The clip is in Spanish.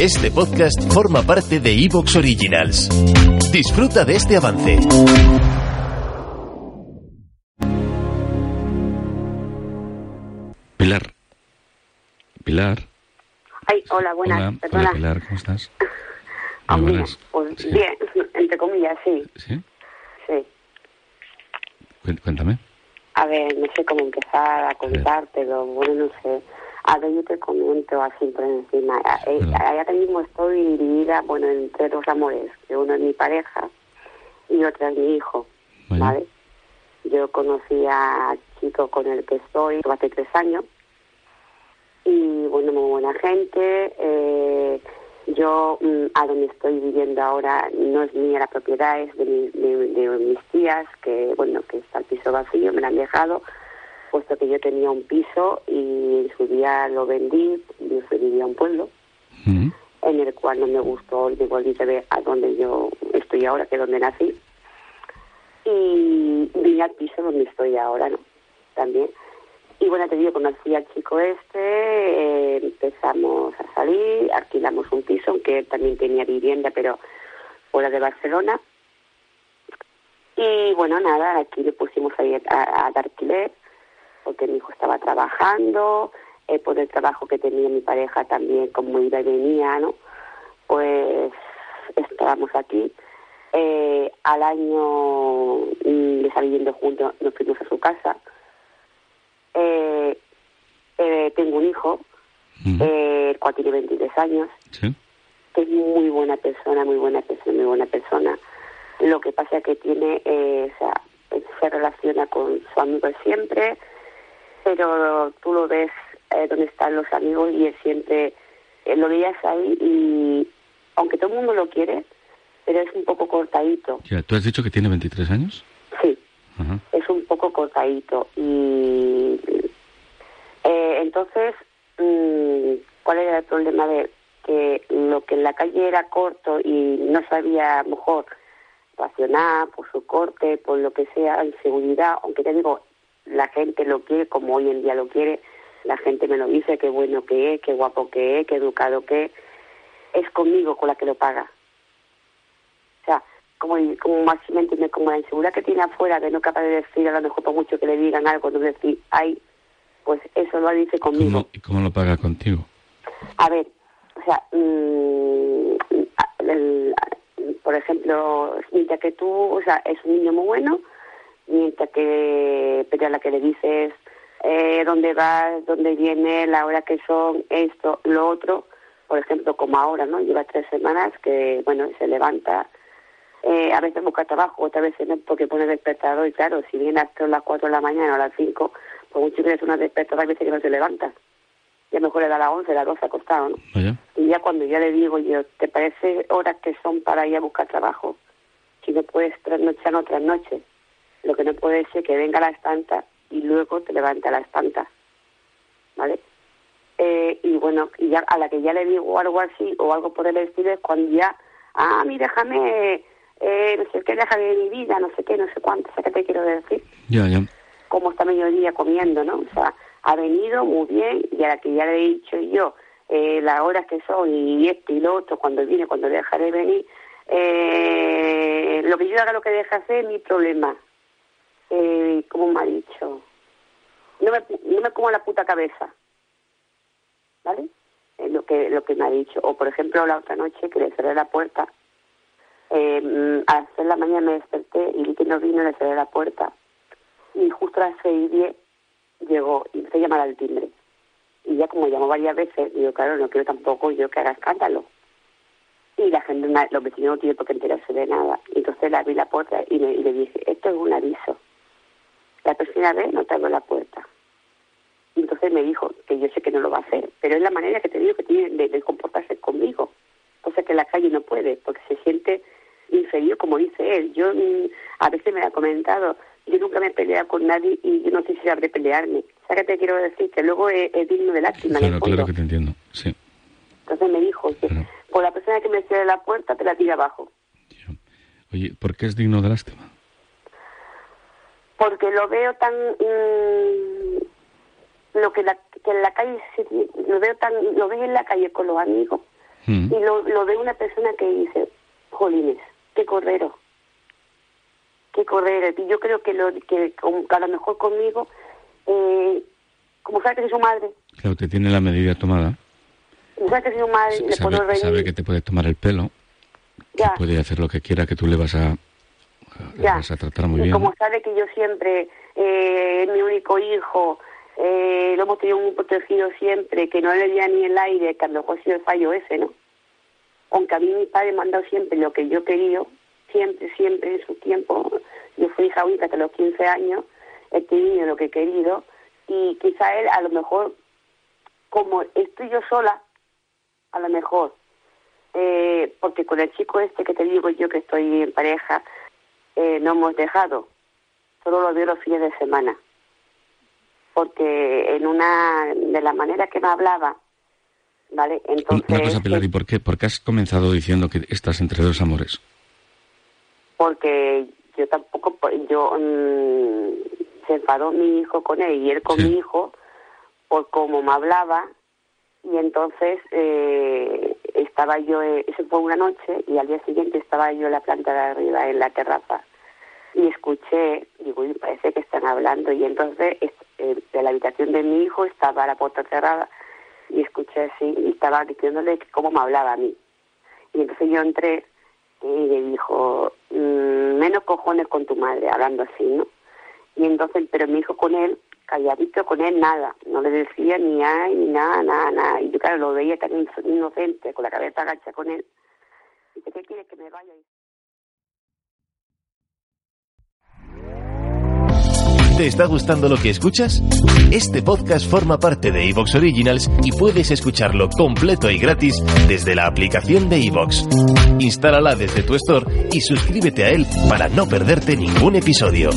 Este podcast forma parte de Evox Originals. Disfruta de este avance. Pilar. Pilar. Ay, hola, buenas, Hola, perdona. hola, Pilar, ¿cómo estás? Ah, mira, pues Sí. bien, entre comillas, sí, ¿Sí? sí. Cuéntame. A ver, no sé cómo empezar a contártelo, bueno, no sé. A ver, yo te comento así por encima. Eh. Ahora mismo estoy dividida, bueno, entre dos amores, que uno es mi pareja y otro es mi hijo, Vale. ¿vale? Yo conocí a chico con el que estoy hace tres años y, bueno, muy buena gente. eh, yo, mm, a donde estoy viviendo ahora, no es mía la propiedad, es de, mi- de- de mis tías, que, bueno, que está el piso vacío, me lo han dejado, puesto que yo tenía un piso y en su día lo vendí, yo fui vivía a un pueblo, Mm, en el cual no me gustó y me volví a ver a donde yo estoy ahora, que es donde nací. Y vine al piso donde estoy ahora, ¿no? También. Y bueno, te digo, conocí al chico este, eh, empezamos a salir, alquilamos un piso, aunque él también tenía vivienda, pero fuera de Barcelona. Y bueno, nada, aquí le pusimos ahí a, a, a dar alquiler, porque mi hijo estaba trabajando, eh, por el trabajo que tenía mi pareja también, como iba y venía, ¿no? Pues estábamos aquí. Eh, al año mm, de estar viviendo juntos, nos fuimos a su casa. Eh, eh, tengo un hijo, eh, el cual tiene 23 años, ¿Sí? que es muy buena persona, muy buena persona, muy buena persona. Lo que pasa es que tiene, o sea, se relaciona con su amigo siempre, pero tú lo ves eh, donde están los amigos y él siempre eh, lo veías ahí y aunque todo el mundo lo quiere, pero es un poco cortadito, Ya, ¿Tú has dicho que tiene 23 años? sí, Ajá. es un poco cortadito y eh, entonces mm, cuál era el problema de que lo que en la calle era corto y no sabía mejor racionar por su corte por lo que sea inseguridad aunque te digo la gente lo quiere como hoy en día lo quiere la gente me lo dice qué bueno que es qué guapo que es qué educado que es es conmigo con la que lo paga o sea, como, como más me entiendes, como la inseguridad que tiene afuera de no capaz de decir, a lo mejor por mucho que le digan algo, no decir, ay, pues eso lo dice conmigo. ¿Cómo, ¿Y cómo lo paga contigo? A ver, o sea, mm, el- por ejemplo, mientras que tú, o sea, es un niño muy bueno, mientras que, pero a la que le dices eh, dónde vas, dónde viene, la hora que son, esto, lo otro, por ejemplo, como ahora, ¿no? Lleva tres semanas que, bueno, se levanta, eh, a veces busca trabajo, otras veces no, porque pone despertador, y claro, si viene hasta las cuatro de la mañana o a las cinco, pues mucho que es una despertador, hay veces que no se levanta. Ya mejor le da las once, las doce acostado, ¿no? Y ya cuando ya le digo yo, ¿te parece horas que son para ir a buscar trabajo? Si no puedes trasnochar otras noches. Lo que no puede ser que venga a las tantas y luego te levante a las tantas. ¿Vale? Eh, y bueno, y ya a la que ya le digo algo así o algo por el estilo es cuando ya, ah, mira, déjame, eh, no sé qué, déjame mi vida, no sé qué, no sé cuánto, ¿sabes qué te quiero decir? Ya, ya. como está mediodía comiendo, ¿no? O sea, ha venido muy bien y a la que ya le he dicho yo eh, las horas que son y esto y lo otro, cuando viene, cuando deja de venir, eh, lo que yo haga, lo que deja hacer es mi problema. Eh, como me ha dicho, no me, no me como la puta cabeza, ¿vale? Eh, lo que lo que me ha dicho. O, por ejemplo, la otra noche que le cerré la puerta, eh, a las seis de la mañana me desperté y vi que no vino, le cerré la puerta y justo a las seis y diez llegó y empecé a llamar al timbre. Y ya como llamó varias veces, digo, claro, no quiero tampoco yo que haga escándalo. Y la gente, los vecinos no tienen por qué enterarse de nada. Entonces le abrí la puerta y, le- y le dije, esto es un aviso. La próxima vez no te abro la puerta. Y entonces me dijo que yo sé que no lo va a hacer, pero es la manera que te digo que tiene de, de comportarse conmigo. Cosa que en la calle no puede, porque se siente inferior, como dice él. Yo mm, a veces me lo ha comentado, yo nunca me he peleado con nadie y yo no sé si sabré pelearme. ¿Sabes qué te quiero decir? Que luego es, es digno de lástima Claro, claro que te entiendo. Sí. Entonces me dijo que Claro. por la persona que me cierre la puerta te la tira abajo. Oye, ¿por qué es digno de lástima? Porque lo veo tan... mm, lo que, la, que en la calle... se- Lo veo tan... Lo ves en la calle con los amigos Mm. Y lo, lo ve una persona que dice, jolines, qué cordero, qué cordero. Y yo creo que, lo, que, que a lo mejor conmigo, eh, como sabe que soy su madre, Claro, te tiene la medida tomada. como sabe que soy su madre, le puedo Sabe, reír. sabe que te puede tomar el pelo, que Ya. puede hacer lo que quiera, que tú le vas a, Ya. vas a tratar muy y bien. como sabe que yo siempre, eh, mi único hijo, eh, lo hemos tenido muy protegido siempre, que no le veía ni el aire, que a lo mejor ha sido el fallo ese, ¿no? Aunque a mí mi padre me ha dado siempre lo que yo querido, siempre, siempre en su tiempo. Yo fui hija única hasta los 15 años, he tenido lo que he querido, y quizá él a lo mejor, como estoy yo sola, a lo mejor, eh, porque con el chico este que te digo yo que estoy en pareja, eh, no hemos dejado. Solo lo veo los fines de semana. Porque en una de la manera que me hablaba, ¿vale? Entonces, Una cosa, Pilar, ¿y por qué? ¿Por qué has comenzado diciendo que estás entre dos amores? porque yo tampoco, yo mm, se enfadó mi hijo con él y él con Sí. mi hijo por cómo me hablaba y entonces eh, estaba yo, eh, eso fue una noche y al día siguiente estaba yo en la planta de arriba en la terraza y escuché, digo, "Uy, parece que están hablando y entonces es- eh, de la habitación de mi hijo estaba la puerta cerrada y escuché así y estaba diciéndole cómo me hablaba a mí. Y entonces yo entré y le dijo, "Mm, menos cojones con tu madre, hablando así, ¿no? Y entonces, pero mi hijo con él, calladito con él, nada, no le decía ni ay, ni nada, nada, nada. Y yo, claro, lo veía tan ino- inocente, con la cabeza agacha con él. Dice, ¿qué quieres que me vaya? ¿Te está gustando lo que escuchas? Este podcast forma parte de Evox Originals y puedes escucharlo completo y gratis desde la aplicación de Evox. Instálala desde tu store y suscríbete a él para no perderte ningún episodio.